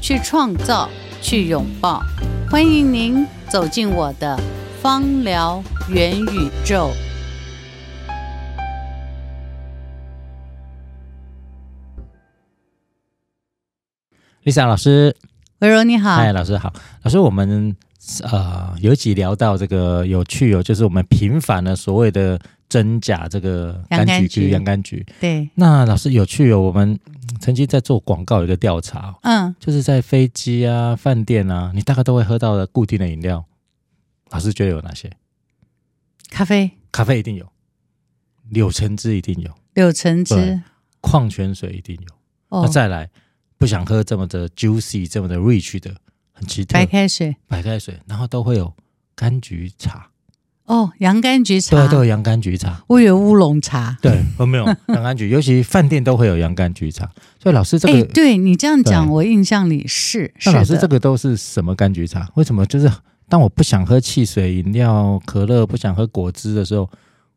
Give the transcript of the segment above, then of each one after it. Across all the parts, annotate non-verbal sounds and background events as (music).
去创造，去拥抱，欢迎您走进我的芳疗元宇宙。Lisa 老师，温柔你好，嗨，老师好，老师，我们呃有一集聊到这个有趣哦，就是我们平凡的所谓的。真假这个柑橘橘、洋甘菊，对。那老师有趣哦，我们曾经在做广告有一个调查，嗯，就是在飞机啊、饭店啊，你大概都会喝到的固定的饮料，老师觉得有哪些？咖啡，咖啡一定有，柳橙汁一定有，柳橙汁，矿泉水一定有。哦，那再来，不想喝这么的 juicy、这么的 rich 的，很奇特，白开水，白开水，然后都会有柑橘茶。哦，洋甘菊茶，对，都有洋甘菊茶。我以为乌龙茶，对，我 (laughs) 没有洋甘菊，尤其饭店都会有洋甘菊茶。所以老师这个，哎，对你这样讲，我印象里是。那老师这个都是什么柑橘茶？为什么就是当我不想喝汽水饮料、可乐，不想喝果汁的时候，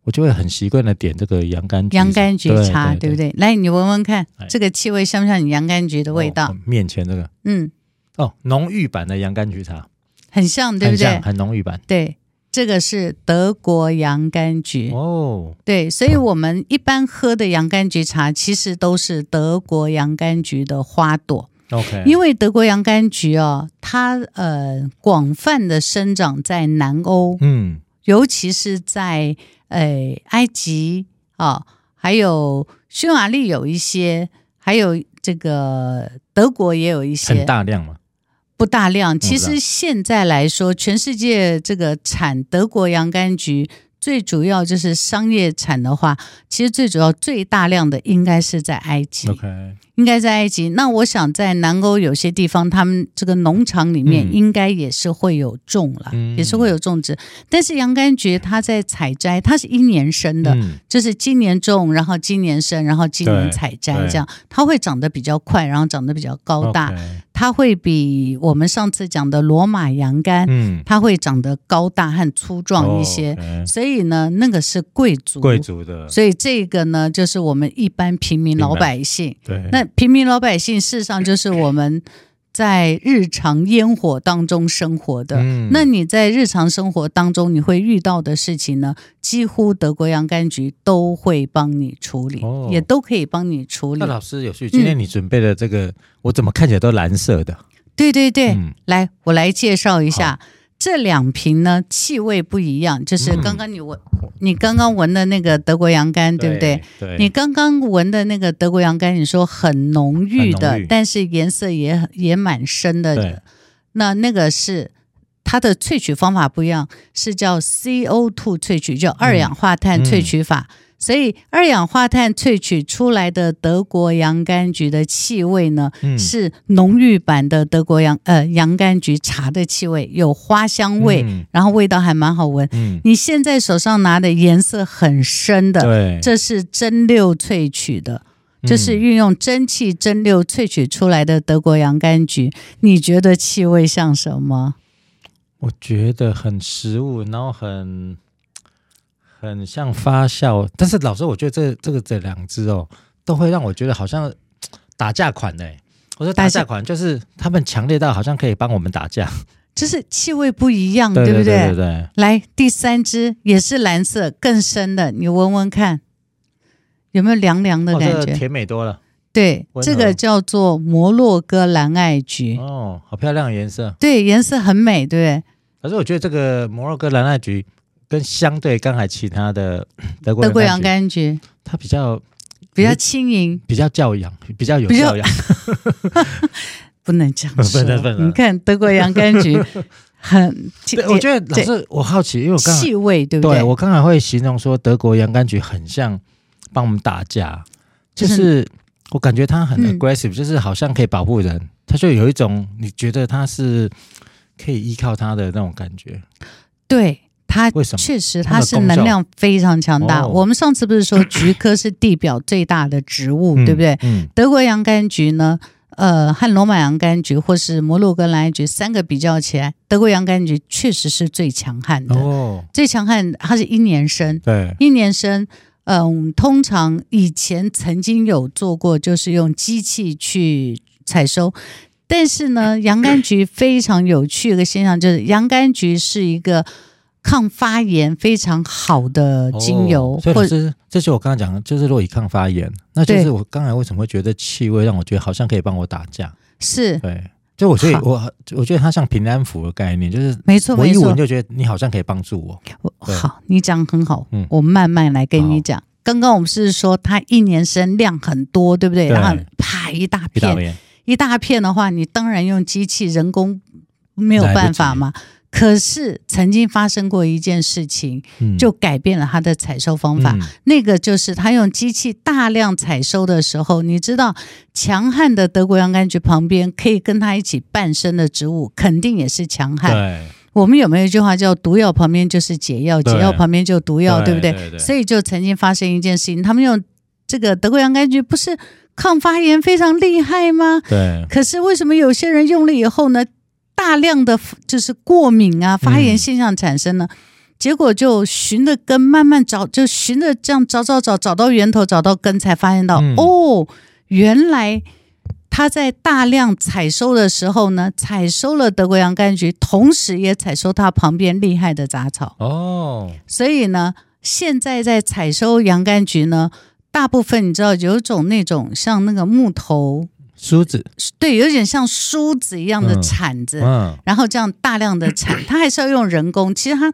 我就会很习惯的点这个洋甘菊洋甘菊茶，对不对？来，你闻闻看，这个气味像不像你洋甘菊的味道？面前这个，嗯，哦，浓郁版的洋甘菊茶，很像，对不对？很浓郁版，对。这个是德国洋甘菊。哦，对，所以我们一般喝的洋甘菊茶其实都是德国洋甘菊的花朵。OK，因为德国洋甘菊哦，它呃广泛的生长在南欧，嗯，尤其是在呃埃及啊、哦，还有匈牙利有一些，还有这个德国也有一些，很大量嘛。不大量，其实现在来说，全世界这个产德国洋甘菊。最主要就是商业产的话，其实最主要最大量的应该是在埃及.应该在埃及。那我想在南欧有些地方，他们这个农场里面应该也是会有种了，嗯、也是会有种植。但是洋甘菊它在采摘，它是一年生的，嗯、就是今年种，然后今年生，然后今年采摘，这样它会长得比较快，然后长得比较高大。它会比我们上次讲的罗马洋甘，嗯，它会长得高大和粗壮一些，哦 okay、所以呢，那个是贵族，贵族的，所以这个呢，就是我们一般平民老百姓，对，那平民老百姓事实上就是我们。在日常烟火当中生活的，嗯、那你在日常生活当中你会遇到的事情呢？几乎德国洋甘菊都会帮你处理，哦、也都可以帮你处理。那老师有趣，今天你准备的这个，嗯、我怎么看起来都蓝色的？对对对，嗯、来，我来介绍一下。这两瓶呢，气味不一样，就是刚刚你闻，嗯、你刚刚闻的那个德国洋甘，对，不对？对。你刚刚闻的那个德国洋甘，你说很浓郁的，郁但是颜色也也蛮深的。那那个是它的萃取方法不一样，是叫 CO2 萃取，叫二氧化碳萃取法。嗯嗯所以二氧化碳萃取出来的德国洋甘菊的气味呢，嗯、是浓郁版的德国洋呃洋甘菊茶的气味，有花香味，嗯、然后味道还蛮好闻。嗯、你现在手上拿的颜色很深的，对，这是蒸馏萃取的，这、就是运用蒸汽蒸馏萃取出来的德国洋甘菊。你觉得气味像什么？我觉得很食物，然后很。很像发酵，但是老师，我觉得这这个这两只哦，都会让我觉得好像 (tsk) 打架款呢。我说打架款就是他们强烈到好像可以帮我们打架，就是气味不一样，(laughs) 对，不，对。来，第三只也是蓝色，更深的，你闻闻看，有没有凉凉的感觉？哦，这个甜美多了。对。这个叫做摩洛哥蓝艾菊。哦，好漂亮的颜色。对，颜色很美，对不对？可是我觉得这个摩洛哥蓝艾菊。跟相对刚才其他的 (clears throat) 德国德国洋甘菊，它比较比较轻盈，比较教养，比较有教养，(laughs) (laughs) 不能这样说。你看德国洋甘菊很，我觉得老师，我好奇，因为我刚气味对不对？我刚才会形容说德国洋甘菊很像帮我们打架，就是我感觉它很 aggressive，、嗯、就是好像可以保护人，它就有一种你觉得它是可以依靠它的那种感觉。对。它为什么？确实，它是能量非常强大。我们上次不是说菊科是地表最大的植物，嗯、对不对？嗯。德国洋甘菊呢，呃，和罗马洋甘菊或是摩洛哥蓝菊三个比较起来，德国洋甘菊确实是最强悍的。哦。最强悍，它是一年生。对。一年生，嗯、呃，通常以前曾经有做过，就是用机器去采收，但是呢，洋甘菊非常有趣的一个现象，就是洋甘菊是一个。抗发炎非常好的精油，哦、所以是这是我刚刚讲的，就是若以抗发炎，那就是我刚才为什么会觉得气味让我觉得好像可以帮我打架？是。对，就我所以我我觉得它像平安符的概念，就是没错，我一闻就觉得你好像可以帮助我。好，你讲很好，嗯，我慢慢来跟你讲。刚刚我们是说它一年生量很多，对不对？对，然后啪一大片，一大，一大片的话，你当然用机器人工没有办法嘛。可是曾经发生过一件事情，就改变了他的采收方法。嗯、那个就是他用机器大量采收的时候，你知道，强悍的德国洋甘菊旁边可以跟他一起伴生的植物，肯定也是强悍。对，我们有没有一句话叫“毒药旁边就是解药，解药旁边就毒药”，对不对？对对对，所以就曾经发生一件事情，他们用这个德国洋甘菊不是抗发炎非常厉害吗？对。可是为什么有些人用了以后呢？大量的就是过敏啊，发炎现象产生了，嗯、结果就循着根慢慢找，就循着这样找找找，找到源头，找到根，才发现到、嗯、哦，原来他在大量采收的时候呢，采收了德国洋甘菊，同时也采收他旁边厉害的杂草。哦，所以呢，现在在采收洋甘菊呢，大部分你知道有种那种像那个木头。梳子，对，有点像梳子一样的铲子，嗯嗯、然后这样大量的铲，它还是要用人工。其实它，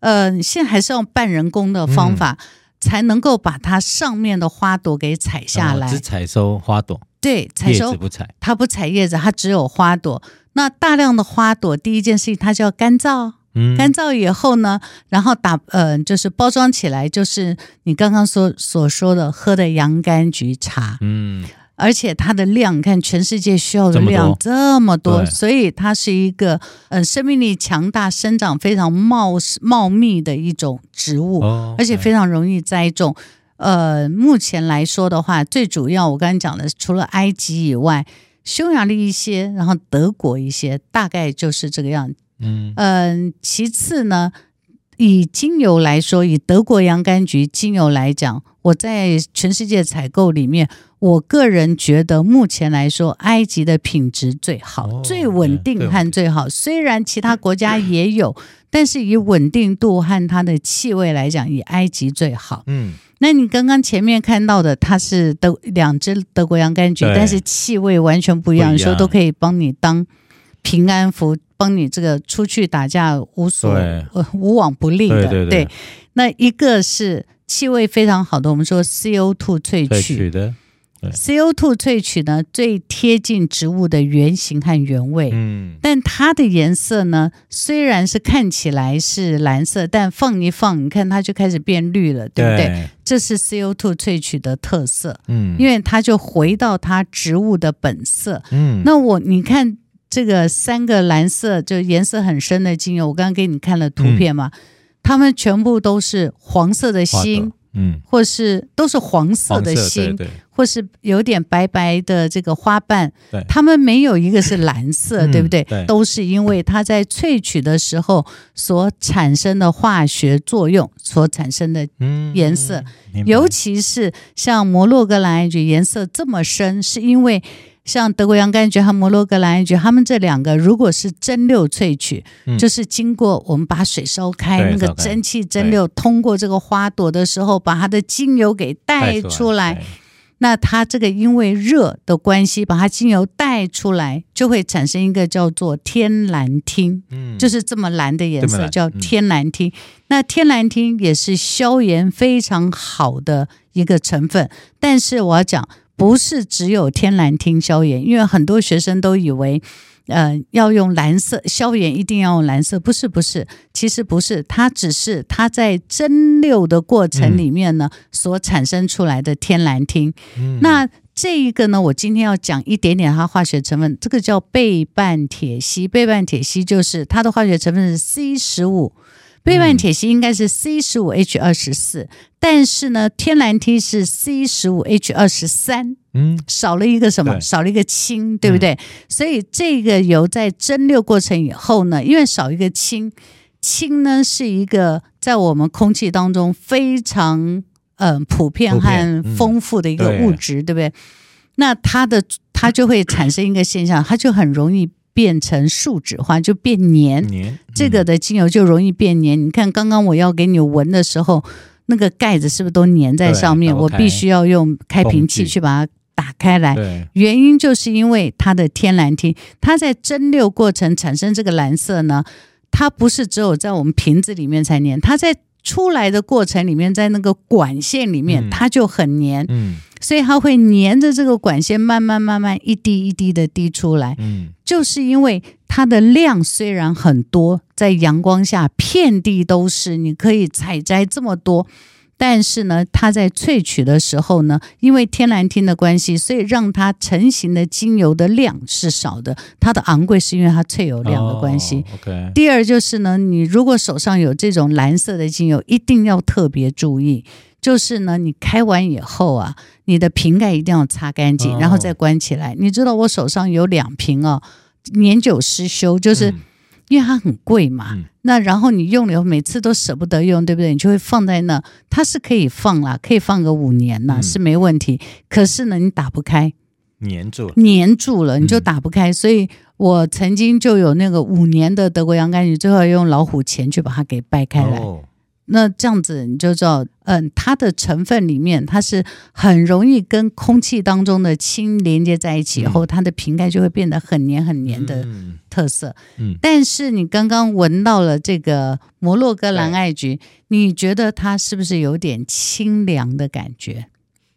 呃，现在还是用半人工的方法，嗯、才能够把它上面的花朵给采下来。只采收花朵，对，采收不采，它不采叶子，它只有花朵。那大量的花朵，第一件事情它就要干燥，嗯、干燥以后呢，然后打，呃，就是包装起来，就是你刚刚所所说的喝的洋甘菊茶，嗯。而且它的量，你看全世界需要的量这么多，所以它是一个呃生命力强大、生长非常茂茂密的一种植物，而且非常容易栽种。呃，目前来说的话，最主要我刚才讲的，除了埃及以外，匈牙利一些，然后德国一些，大概就是这个样子。嗯嗯，其次呢，以精油来说，以德国洋甘菊精油来讲，我在全世界采购里面。我个人觉得，目前来说，埃及的品质最好、哦、最稳定和最好。虽然其他国家也有，但是以稳定度和它的气味来讲，以埃及最好。嗯，那你刚刚前面看到的，它是德两只德国洋甘菊，但是气味完全不一样，说都可以帮你当平安符，帮你这个出去打架无所呃无往不利的。对，对，对，对，那一个是气味非常好的，我们说 CO2 萃取。的。CO2 萃取呢，最贴近植物的原型和原味，嗯，但它的颜色呢，虽然是看起来是蓝色，但放一放，你看它就开始变绿了，对不对？对，这是 CO2 萃取的特色，嗯，因为它就回到它植物的本色，嗯，那我你看这个三个蓝色就颜色很深的精油，我刚刚给你看了图片嘛，嗯，它们全部都是黄色的心。嗯，或是都是黄色的心，对对，或是有点白白的这个花瓣，对，它们没有一个是蓝色，嗯、对不对？对，都是因为它在萃取的时候所产生的化学作用所产生的颜色，嗯、尤其是像摩洛哥蓝艾菊颜色这么深，是因为。像德国洋甘菊和摩洛哥蓝艾菊，他们这两个如果是蒸馏萃取，嗯、就是经过我们把水烧开，那个蒸汽蒸馏通过这个花朵的时候，把它的精油给带出来。那它这个因为热的关系，把它精油带出来，就会产生一个叫做天蓝烃，嗯，就是这么蓝的颜色叫天蓝烃。嗯、那天蓝烃也是消炎非常好的一个成分，但是我要讲。不是只有天蓝烃消炎，因为很多学生都以为，呃，要用蓝色消炎，一定要用蓝色。不是，不是，其实不是，它只是它在蒸馏的过程里面呢，所产生出来的天蓝烃。嗯、那这一个呢，我今天要讲一点点它化学成分，这个叫倍半铁烯。倍半铁烯就是它的化学成分是 C 十五，倍半萜烯应该是 C 十五 H 二十四，但是呢，天然 T 是 C 十五 H 二十三，嗯，少了一个什么？少了一个氢，对不对？嗯、所以这个油在蒸馏过程以后呢，因为少一个氢，氢呢是一个在我们空气当中非常。嗯、呃，普遍和丰富的一个物质，嗯、对，对不对？那它的它就会产生一个现象，它就很容易变成树脂化，就变黏。黏，嗯、这个的精油就容易变黏。你看，刚刚我要给你闻的时候，那个盖子是不是都粘在上面？我必须要用开瓶器去把它打开来。原因就是因为它的天然烃，它在蒸馏过程产生这个蓝色呢，它不是只有在我们瓶子里面才粘，它在。出来的过程里面，在那个管线里面，它就很黏，嗯，所以它会黏着这个管线，慢慢慢慢一滴一滴的滴出来，嗯，就是因为它的量虽然很多，在阳光下遍地都是，你可以采摘这么多。但是呢，它在萃取的时候呢，因为天然烃的关系，所以让它成型的精油的量是少的。它的昂贵是因为它萃油量的关系。Oh. 第二就是呢，你如果手上有这种蓝色的精油，一定要特别注意，就是呢，你开完以后啊，你的瓶盖一定要擦干净，然后再关起来。Oh. 你知道我手上有两瓶哦，年久失修，就是。嗯因为它很贵嘛，嗯、那然后你用了以后每次都舍不得用，对不对？你就会放在那，它是可以放啦，可以放个五年啦，嗯、是没问题。可是呢，你打不开，粘住了，粘住了，你就打不开。嗯、所以我曾经就有那个五年的德国洋甘菊，最后用老虎钳去把它给掰开来。哦那这样子你就知道，嗯，它的成分里面它是很容易跟空气当中的氢连接在一起，以后它的瓶盖就会变得很黏很黏的特色。嗯，但是你刚刚闻到了这个摩洛哥蓝艾菊，你觉得它是不是有点清凉的感觉？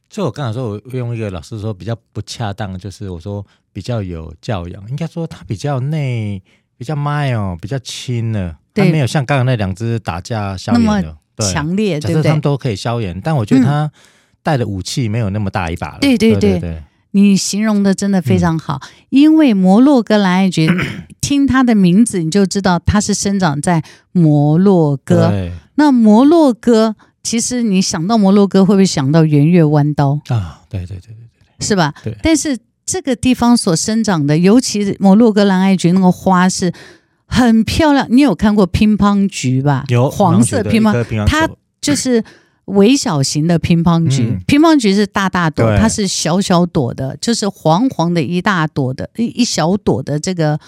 就我刚才说，我用一个老师说比较不恰当，就是我说比较有教养，应该说它比较内，比较 mild，比较轻的。它没有像刚刚那两只打架消炎的强烈，对不对？他们都可以消炎，但我觉得它带的武器没有那么大一把了。对对对，你形容的真的非常好。因为摩洛哥蓝艾菊，(coughs) 听它的名字你就知道它是生长在摩洛哥。那摩洛哥，其实你想到摩洛哥，会不会想到圆月弯刀啊？对对对对对，是吧？对。但是这个地方所生长的，尤其是摩洛哥蓝艾菊，那个花是。很漂亮，你有看过乒乓菊吧？有黄色乒乓，乒乓它就是微小型的乒乓菊。嗯、乒乓菊是大大朵，它是小小朵的，就是黄黄的一大朵的一一小朵的这个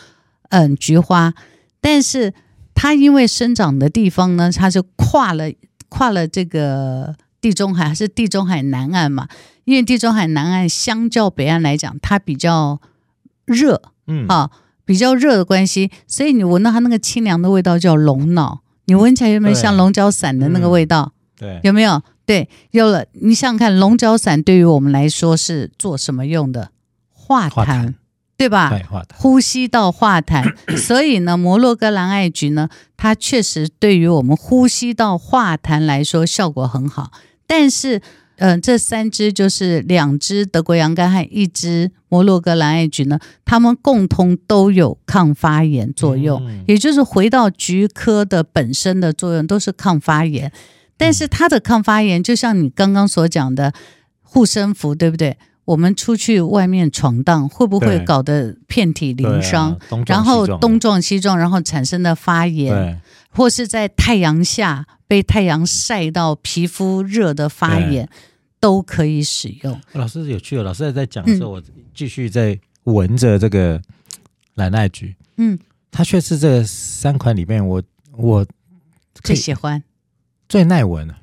嗯菊花。但是它因为生长的地方呢，它是跨了跨了这个地中海，还是地中海南岸嘛？因为地中海南岸相较北岸来讲，它比较热，嗯啊。比较热的关系，所以你闻到它那个清凉的味道叫龙脑，你闻起来有没有像龙角散的那个味道？对，有没有？对，有了。你想想看，龙角散对于我们来说是做什么用的？化痰，对吧？对，化痰。呼吸道化痰。(coughs) 所以呢，摩洛哥蓝艾菊呢，它确实对于我们呼吸道化痰来说效果很好，但是。嗯、呃，这三支就是两支德国洋甘和一支摩洛哥蓝艾菊呢，它们共同都有抗发炎作用，嗯、也就是回到菊科的本身的作用都是抗发炎。但是它的抗发炎，就像你刚刚所讲的护身符，对不对？我们出去外面闯荡，会不会搞得遍体鳞伤？啊、然后东撞西撞，然后产生的发炎，对或是在太阳下。被太阳晒到皮肤热的发炎，都可以使用。老师有趣哦，老师在讲的时候，我继续在闻着这个蓝艾菊。嗯，它却是这三款里面我我最喜欢、最耐闻的。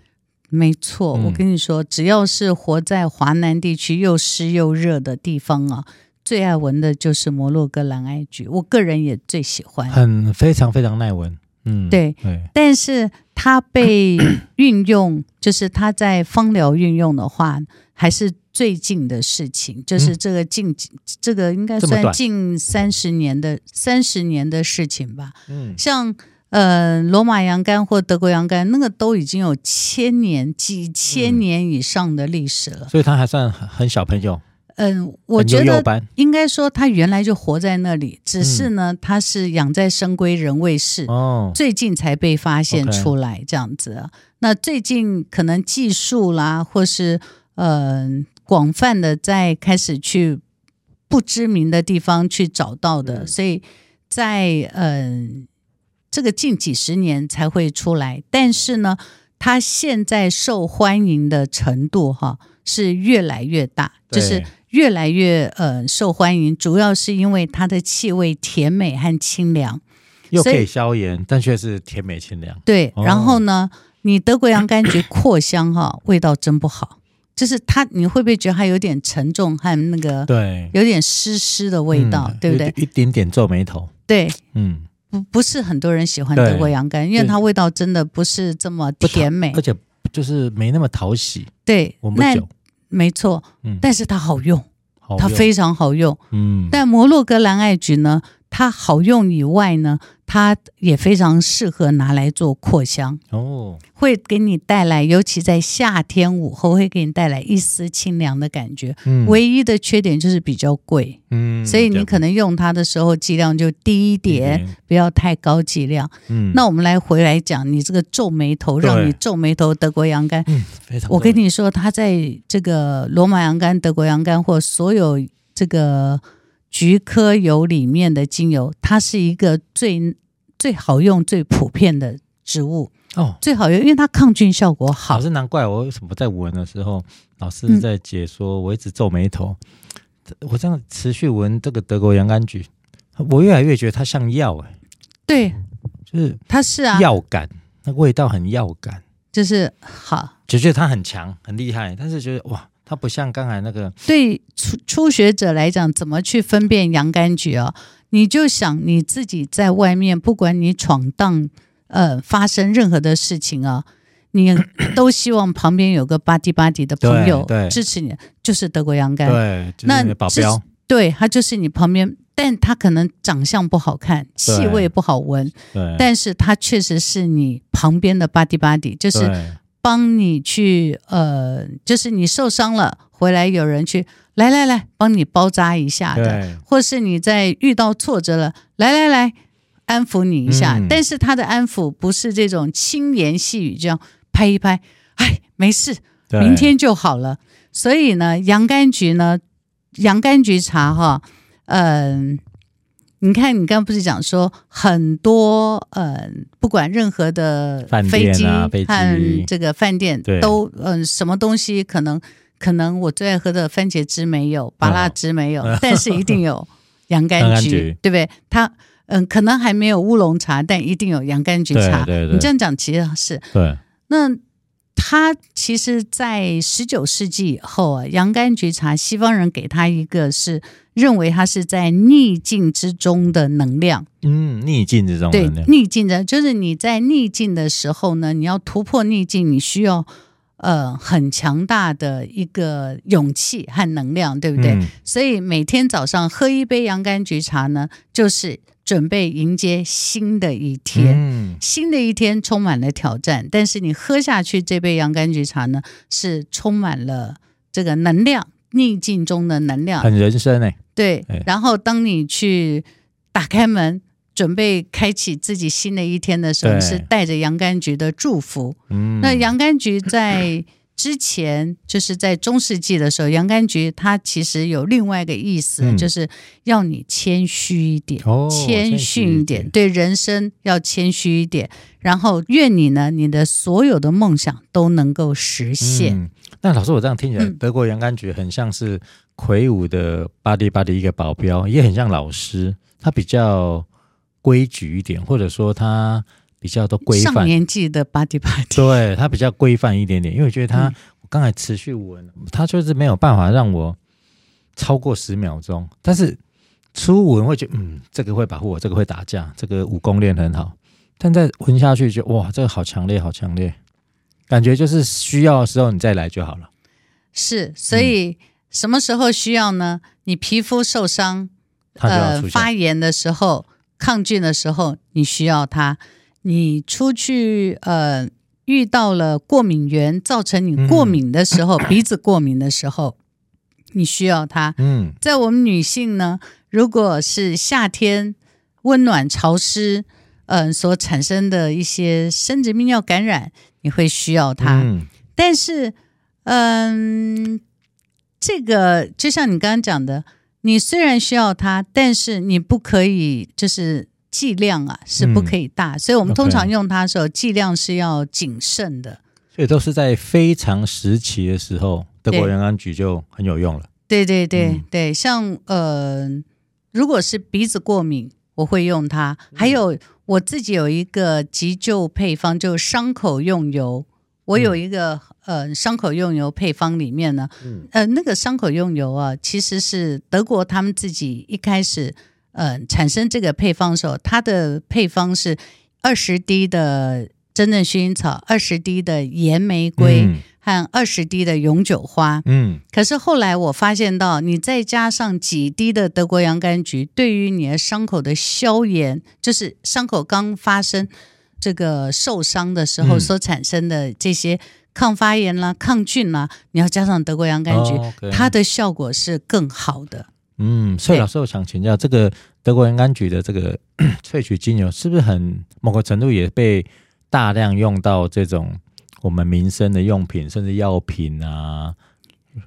没错，嗯、我跟你说，只要是活在华南地区又湿又热的地方啊，最爱闻的就是摩洛哥蓝艾菊。我个人也最喜欢，很非常非常耐闻。嗯，对，对，但是它被 (coughs) 运用，就是它在芳疗运用的话，还是最近的事情，就是这个近，嗯、这个应该算近三十年的三十年的事情吧。嗯，像呃罗马洋甘或德国洋甘，那个都已经有千年、几千年以上的历史了，所以它还算很小朋友。嗯，我觉得应该说他原来就活在那里，只是呢，他是养在深闺人未识，哦，最近才被发现出来这样子。那最近可能技术啦，或是嗯、呃、广泛的在开始去不知名的地方去找到的，所以在嗯、呃、这个近几十年才会出来。但是呢，他现在受欢迎的程度哈是越来越大，就是越来越呃受欢迎，主要是因为它的气味甜美和清凉，又可以消炎，但却是甜美清凉。对，然后呢？哦你德国洋甘菊扩香哈，味道真不好。就是它，你会不会觉得它有点沉重和那个？对，有点湿湿的味道，嗯、对不对？一点点皱眉头。对，嗯，不不是很多人喜欢德国洋甘，因为它味道真的不是这么甜美，而且就是没那么讨喜。对，那没错，嗯，但是它好用，好用，它非常好用，嗯。但摩洛哥蓝艾菊呢，它好用以外呢，它也非常适合拿来做扩香哦，会给你带来，尤其在夏天午后，会给你带来一丝清凉的感觉。嗯，唯一的缺点就是比较贵，嗯，所以你可能用它的时候剂量就低一点，嗯，不要太高剂量。嗯，那我们来回来讲，你这个皱眉头，让你皱眉头，德国洋甘，嗯，非常。我跟你说，它在这个罗马洋甘、德国洋甘或所有这个。菊科油里面的精油，它是一个最最好用、最普遍的植物哦，最好用，因为它抗菌效果好。老师，难怪我为什么在闻的时候，老师在解说，我一直皱眉头。嗯、我这样持续闻这个德国洋甘菊，我越来越觉得它像药哎。对，就是它是啊，药感，那味道很药感，就是好，就觉得它很强、很厉害，但是觉得哇。它不像刚才那个。对初初学者来讲，怎么去分辨洋甘菊啊？你就想你自己在外面，不管你闯荡，呃，发生任何的事情啊，你都希望旁边有个巴蒂巴蒂的朋友支持你，就是德国洋甘。对，就是、你的保镖。对，他就是你旁边，但他可能长相不好看，气味不好闻，但是他确实是你旁边的巴蒂巴蒂，就是。帮你去，呃，就是你受伤了，回来有人去，来来来，帮你包扎一下的，或是你在遇到挫折了，来来来，安抚你一下。嗯、但是他的安抚不是这种轻言细语，这样拍一拍，哎，没事，明天就好了。所以呢，洋甘菊呢，洋甘菊茶哈，嗯、呃。你看，你刚刚不是讲说很多呃，不管任何的飞机和这个饭店都嗯、呃，什么东西可能可能我最爱喝的番茄汁没有，芭乐汁没有，(laughs) 但是一定有洋甘菊，对不对？它嗯、呃，可能还没有乌龙茶，但一定有洋甘菊茶。对对对，你这样讲其实是对。那它其实，在十九世纪以后啊，洋甘菊茶，西方人给他一个是。认为它是在逆境之中的能量，嗯，逆境之中对，逆境的，就是你在逆境的时候呢，你要突破逆境，你需要呃很强大的一个勇气和能量，对不对？嗯、所以每天早上喝一杯洋甘菊茶呢，就是准备迎接新的一天，嗯、新的一天充满了挑战，但是你喝下去这杯洋甘菊茶呢，是充满了这个能量。逆境中的能量，很人生哎、欸。对，然后当你去打开门，准备开启自己新的一天的时候，是带着洋甘菊的祝福。嗯，那洋甘菊在之前，就是在中世纪的时候，洋甘菊它其实有另外一个意思，嗯、就是要你谦虚一点，哦、谦逊一点，对人生要谦虚一点。然后愿你呢，你的所有的梦想都能够实现。嗯那老师，我这样听起来，德国洋甘菊很像是魁梧的巴蒂巴蒂一个保镖，也很像老师，他比较规矩一点，或者说他比较都规范。上年纪的巴蒂巴蒂，对，他比较规范一点点，因为我觉得他，我刚才持续闻，他就是没有办法让我超过十秒钟，但是初闻会觉得，嗯，这个会保护我，这个会打架，这个武功练很好，但再闻下去就哇，这个好强烈，好强烈。感觉就是需要的时候你再来就好了。是，所以什么时候需要呢？你皮肤受伤，呃，发炎的时候，抗菌的时候，你需要它。你出去呃遇到了过敏源，造成你过敏的时候，嗯、鼻子过敏的时候，你需要它。嗯，在我们女性呢，如果是夏天温暖潮湿，嗯、呃，所产生的一些生殖泌尿感染，你会需要它。嗯，但是，嗯、呃，这个就像你刚刚讲的，你虽然需要它，但是你不可以就是。剂量啊是不可以大，嗯、所以我们通常用它的时候，剂量是要谨慎的。所以都是在非常时期的时候，德国洋甘菊就很有用了。对对对、嗯、对，像呃，如果是鼻子过敏，我会用它。还有我自己有一个急救配方，就是伤口用油。我有一个、嗯、呃伤口用油配方，里面呢，嗯、呃那个伤口用油啊，其实是德国他们自己一开始。呃，产生这个配方的时候，它的配方是二十滴的真正薰衣草，二十滴的岩玫瑰和二十滴的永久花。嗯，可是后来我发现到，你再加上几滴的德国洋甘菊，对于你的伤口的消炎，就是伤口刚发生这个受伤的时候所产生的这些抗发炎啦、抗菌啦，你要加上德国洋甘菊，哦 okay、它的效果是更好的。嗯，所以老师，我想请教，这个德国洋甘菊的这个 (coughs) 萃取精油，是不是很某个程度也被大量用到这种我们民生的用品，甚至药品啊？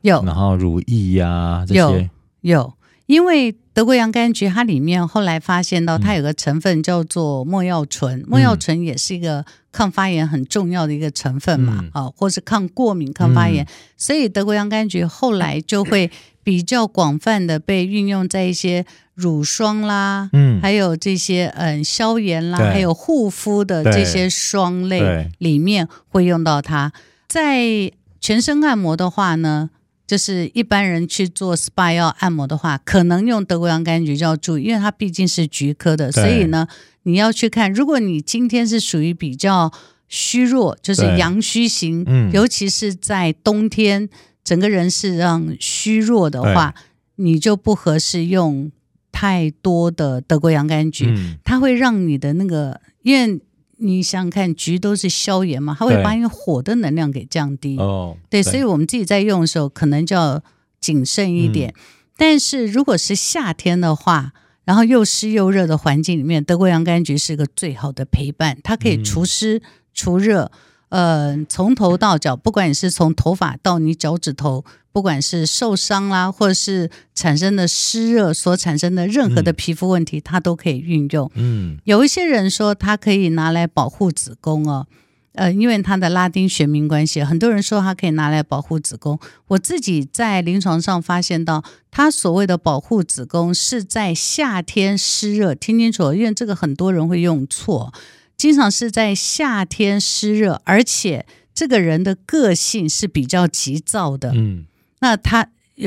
有，然后乳液呀、啊、这些？有，有，因为德国洋甘菊它里面后来发现到它有个成分叫做莫药醇，莫药醇也是一个抗发炎很重要的一个成分嘛，啊、嗯，或是抗过敏、抗发炎，嗯、所以德国洋甘菊后来就会。比较广泛的被运用在一些乳霜啦，嗯，还有这些嗯消炎啦，对。还有护肤的这些霜类里面会用到它。在全身按摩的话呢，就是一般人去做 SPA 要按摩的话，可能用德国洋甘菊就要注意，因为它毕竟是菊科的，所以呢，你要去看。如果你今天是属于比较虚弱，就是阳虚型，嗯，尤其是在冬天。整个人是让虚弱的话，你就不合适用太多的德国洋甘菊，嗯、它会让你的那个，因为你想想看，菊都是消炎嘛，它会把你火的能量给降低。哦，对，所以我们自己在用的时候，可能就要谨慎一点。嗯、但是如果是夏天的话，然后又湿又热的环境里面，德国洋甘菊是个最好的陪伴，它可以除湿除热。呃，从头到脚，不管你是从头发到你脚趾头，不管是受伤啦，或者是产生的湿热所产生的任何的皮肤问题，嗯、它都可以运用。嗯，有一些人说它可以拿来保护子宫哦，呃，因为它的拉丁学名关系，很多人说它可以拿来保护子宫。我自己在临床上发现到，它所谓的保护子宫是在夏天湿热，听清楚，因为这个很多人会用错。经常是在夏天湿热，而且这个人的个性是比较急躁的。嗯，那她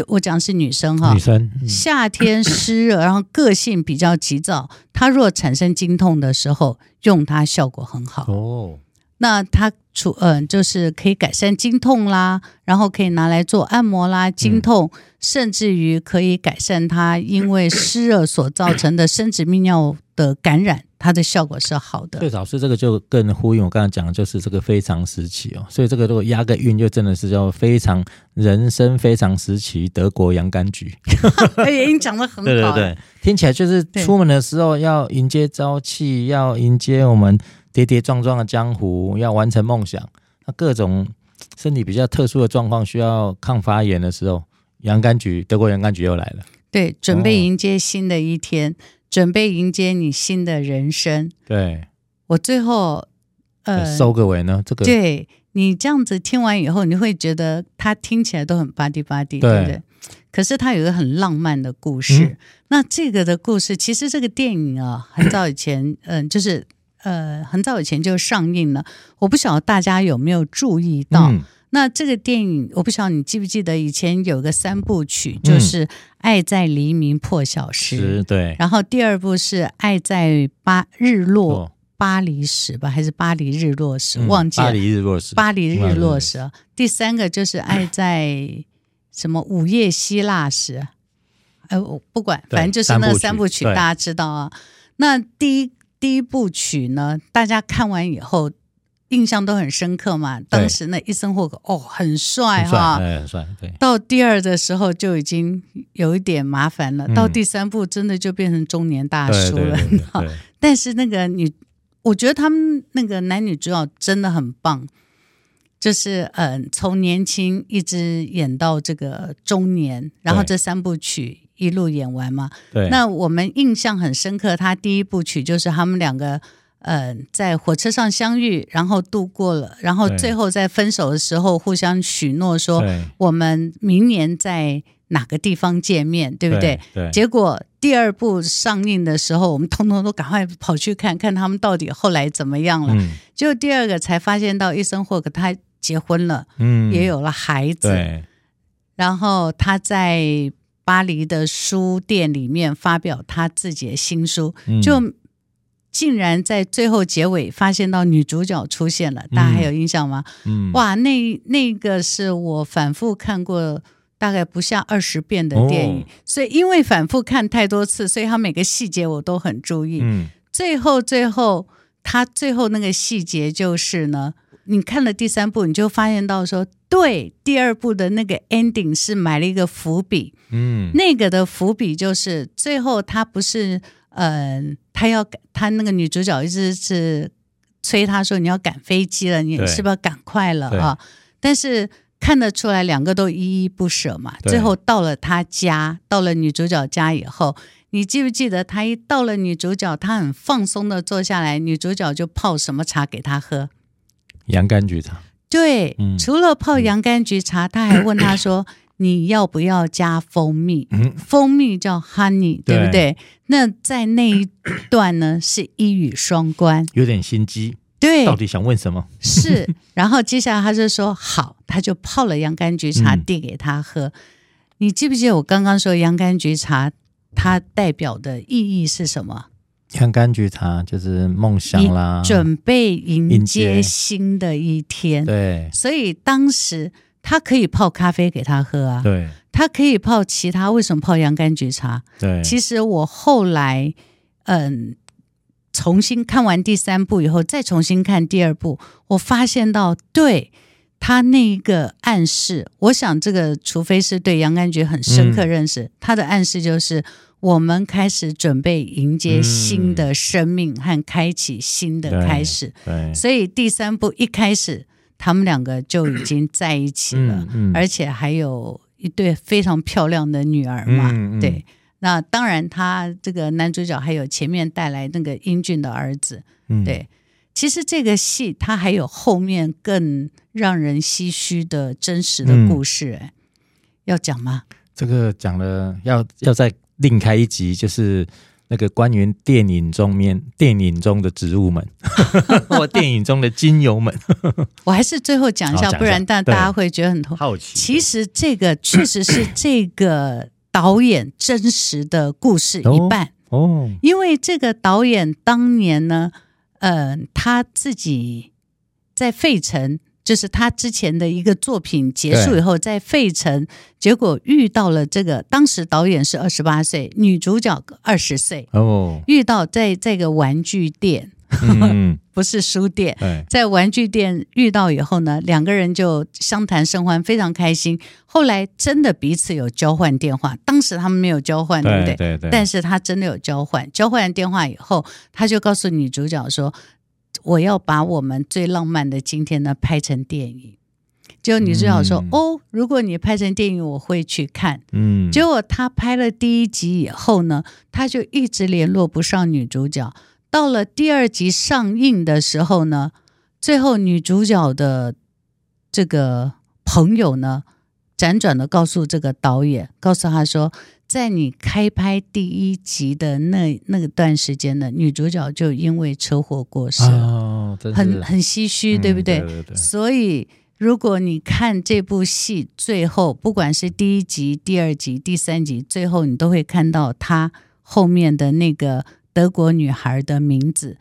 我讲的是女生哈，女生、嗯、夏天湿热，(coughs) 然后个性比较急躁，她若产生经痛的时候，用它效果很好。哦，那它除嗯、呃，就是可以改善经痛啦，然后可以拿来做按摩啦，经痛，嗯、甚至于可以改善它因为湿热所造成的生殖泌尿的感染。它的效果是好的。对，老师，这个就更呼应我刚才讲的，就是这个非常时期哦。所以这个如果押个韵，就真的是叫非常人生非常时期德国洋甘菊。(laughs) 哎，你讲的很好。(laughs) 对对对，听起来就是出门的时候要迎接朝气，要迎接我们跌跌撞撞的江湖，要完成梦想。那各种身体比较特殊的状况需要抗发炎的时候，洋甘菊，德国洋甘菊又来了。对，准备迎接新的一天。哦准备迎接你新的人生。对，我最后呃收个尾呢，这个对你这样子听完以后，你会觉得它听起来都很巴蒂巴蒂，对，对不对？可是它有一个很浪漫的故事。嗯、那这个的故事，其实这个电影啊，很早以前，嗯、(coughs) 呃，就是呃，很早以前就上映了。我不晓得大家有没有注意到。嗯那这个电影，我不晓得你记不记得，以前有个三部曲，就是《爱在黎明破晓时》，对。然后第二部是《爱在巴日落巴黎时》吧，还是巴黎日落时？忘记了。巴黎日落时。巴黎日落时。第三个就是《爱在什么午夜希腊时》。(laughs) 哎，我不管，反正就是那三部曲，大家知道啊。那第一第一部曲呢，大家看完以后。印象都很深刻嘛。当时那伊森霍克哦，很帅哈，很帅。对，到第二的时候就已经有一点麻烦了，嗯、到第三部真的就变成中年大叔了。但是那个女，我觉得他们那个男女主角真的很棒，就是嗯，从年轻一直演到这个中年，然后这三部曲。一路演完嘛，对。那我们印象很深刻，他第一部曲就是他们两个，呃，在火车上相遇，然后度过了，然后最后在分手的时候互相许诺说，我们明年在哪个地方见面，对不对？对。结果第二部上映的时候，我们通通都赶快跑去看看他们到底后来怎么样了。嗯。就第二个才发现到伊森霍克他结婚了，嗯，也有了孩子，对。然后他在。巴黎的书店里面发表他自己的新书，嗯、就竟然在最后结尾发现到女主角出现了，大家还有印象吗？嗯，哇，那那个是我反复看过大概不下二十遍的电影，哦、所以因为反复看太多次，所以他每个细节我都很注意。嗯，最后最后他最后那个细节就是呢。你看了第三部，你就发现到说，对，第二部的那个 ending 是埋了一个伏笔。嗯，那个的伏笔就是最后他不是，呃，他要赶，他那个女主角一直是催他说，你要赶飞机了，你是不是要赶快了啊？但是看得出来两个都依依不舍嘛。最后到了他家，到了女主角家以后，你记不记得他一到了女主角，他很放松的坐下来，女主角就泡什么茶给他喝？洋甘菊茶，对，嗯、除了泡洋甘菊茶，他还问他说：“你要不要加蜂蜜？嗯、蜂蜜叫 honey，对不对？”那在那一段呢，是一语双关，有点心机。对，到底想问什么？是，然后接下来他就说：“好。”他就泡了洋甘菊茶递给他喝。嗯、你记不记得我刚刚说洋甘菊茶它代表的意义是什么？洋甘菊茶就是梦想啦，准备迎接新的一天。对，所以当时他可以泡咖啡给他喝啊，对，他可以泡其他，为什么泡洋甘菊茶？对，其实我后来嗯重新看完第三部以后，再重新看第二部，我发现到对他那一个暗示，我想这个除非是对洋甘菊很深刻认识，嗯、他的暗示就是。我们开始准备迎接新的生命和开启新的开始，嗯、所以第三部一开始，他们两个就已经在一起了，嗯嗯、而且还有一对非常漂亮的女儿嘛。对，那当然，他这个男主角还有前面带来那个英俊的儿子。嗯、对，其实这个戏它还有后面更让人唏嘘的真实的故事，哎、嗯，要讲吗？这个讲了，要要再。另开一集，就是那个关于电影中面电影中的植物们，(laughs) 或电影中的精油们。(laughs) 我还是最后讲一下，不然大大家会觉得很痛。好奇。其实这个确实是这个导演真实的故事一半哦，因为这个导演当年呢，呃，他自己在费城。就是他之前的一个作品结束以后，在费城，结果遇到了这个，当时导演是二十八岁，女主角二十岁哦，遇到在这个玩具店，嗯、(laughs) 不是书店，在玩具店遇到以后呢，两个人就相谈甚欢，非常开心。后来真的彼此有交换电话，当时他们没有交换，对不对？对对。但是他真的有交换，交换电话以后，他就告诉女主角说。我要把我们最浪漫的今天呢拍成电影，就女主角说：“嗯、哦，如果你拍成电影，我会去看。”嗯，结果他拍了第一集以后呢，他就一直联络不上女主角。到了第二集上映的时候呢，最后女主角的这个朋友呢，辗转的告诉这个导演，告诉他说。在你开拍第一集的那那个段时间呢，女主角就因为车祸过世了，哦、很很唏嘘，对不对？嗯、对对对。所以如果你看这部戏，最后不管是第一集、第二集、第三集，最后你都会看到她后面的那个德国女孩的名字。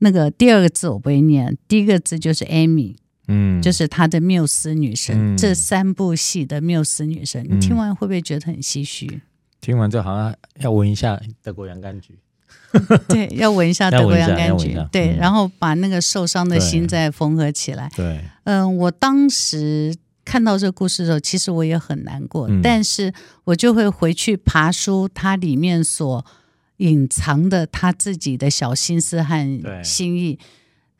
那个第二个字我不会念，第一个字就是 Amy，嗯，就是她的缪斯女神。嗯、这三部戏的缪斯女神，你听完会不会觉得很唏嘘？听完之后好像要闻一下德国洋甘菊，(laughs) 对，要闻一下 (laughs) 德国洋甘菊，对，嗯、然后把那个受伤的心再缝合起来。对，嗯、呃，我当时看到这个故事的时候，其实我也很难过，嗯、但是我就会回去爬书，它里面所隐藏的他自己的小心思和心意。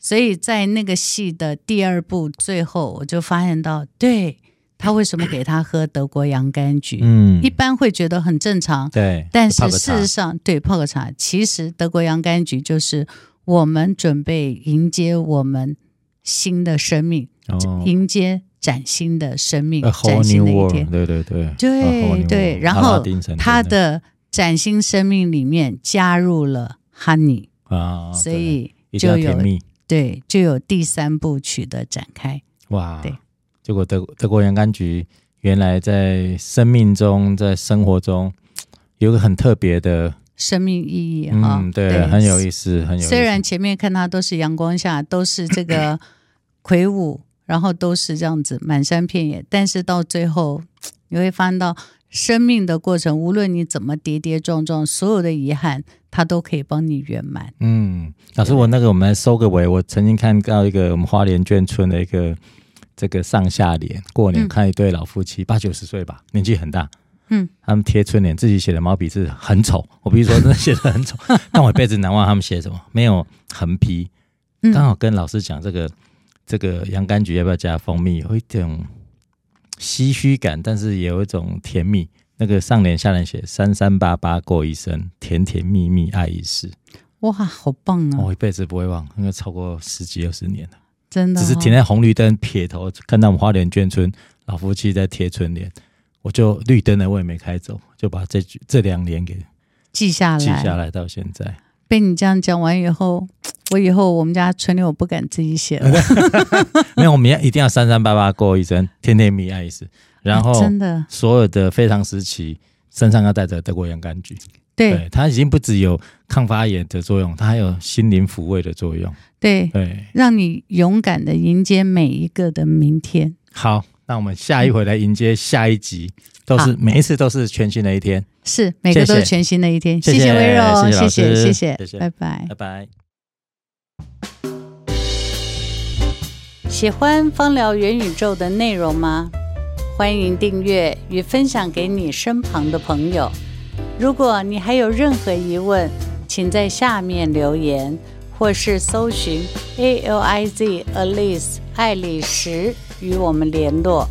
所以在那个戏的第二部最后，我就发现到，对。他为什么给他喝德国洋甘菊？嗯，一般会觉得很正常。对，但是事实上，对，泡个茶，其实德国洋甘菊就是我们准备迎接我们新的生命，哦、迎接崭新的生命，崭新的一天。对对对，对对。然后他的崭新生命里面加入了 honey 啊，所以就有对，就有第三部曲的展开。哇，对。结果德德国洋甘菊原来在生命中，在生活中有个很特别的生命意义哈，嗯，对，对很有意思，很有意思。虽然前面看它都是阳光下，都是这个 (laughs) 魁梧，然后都是这样子满山遍野，但是到最后你会发现到生命的过程，无论你怎么跌跌撞撞，所有的遗憾，它都可以帮你圆满。嗯，老师，我那个我们来收个尾，我曾经看到一个我们花莲眷村的一个。这个上下联，过年看一对老夫妻，八九十岁吧，年纪很大。嗯，他们贴春联，自己写的毛笔字很丑。我比如说，真的写的很丑，(laughs) 但我一辈子难忘他们写什么，没有横批。刚好跟老师讲这个这个洋甘菊要不要加蜂蜜，有一种唏嘘感，但是也有一种甜蜜。那个上联下联写三三八八过一生，甜甜蜜蜜爱一世。哇，好棒啊！我一辈子不会忘，应该超过十几二十年了。真的、哦，只是停在红绿灯撇头，看到我们花莲眷村老夫妻在贴春联，我就绿灯了，我也没开走，就把这句这两年给记下来，记下来到现在。被你这样讲完以后，我以后我们家春联我不敢自己写了。(laughs) 没有，我们要一定要三三八八过一生，甜甜蜜爱一世。然后真的，所有的非常时期身上要带着德国洋甘菊。对，它已经不只有抗发炎的作用，它还有心灵抚慰的作用。对对，让你勇敢的迎接每一个的明天。好，那我们下一回来迎接下一集，都是每一次都是全新的一天，是每个都是全新的一天。谢谢微柔，谢谢谢谢谢谢，拜拜拜拜。喜欢芳疗元宇宙的内容吗？欢迎订阅与分享给你身旁的朋友。如果你还有任何疑问，请在下面留言，或是搜寻 A L I Z Alice 爱丽丝与我们联络。